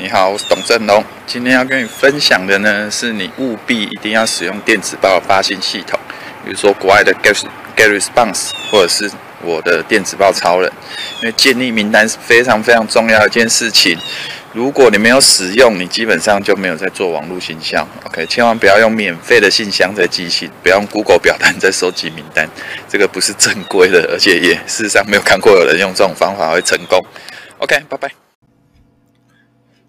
你好，我是董振龙。今天要跟你分享的呢，是你务必一定要使用电子报发信系统，比如说国外的 GetResponse，或者是我的电子报超人。因为建立名单是非常非常重要的一件事情。如果你没有使用，你基本上就没有在做网络行销。OK，千万不要用免费的信箱在寄信，不要用 Google 表单在收集名单，这个不是正规的，而且也事实上没有看过有人用这种方法会成功。OK，拜拜。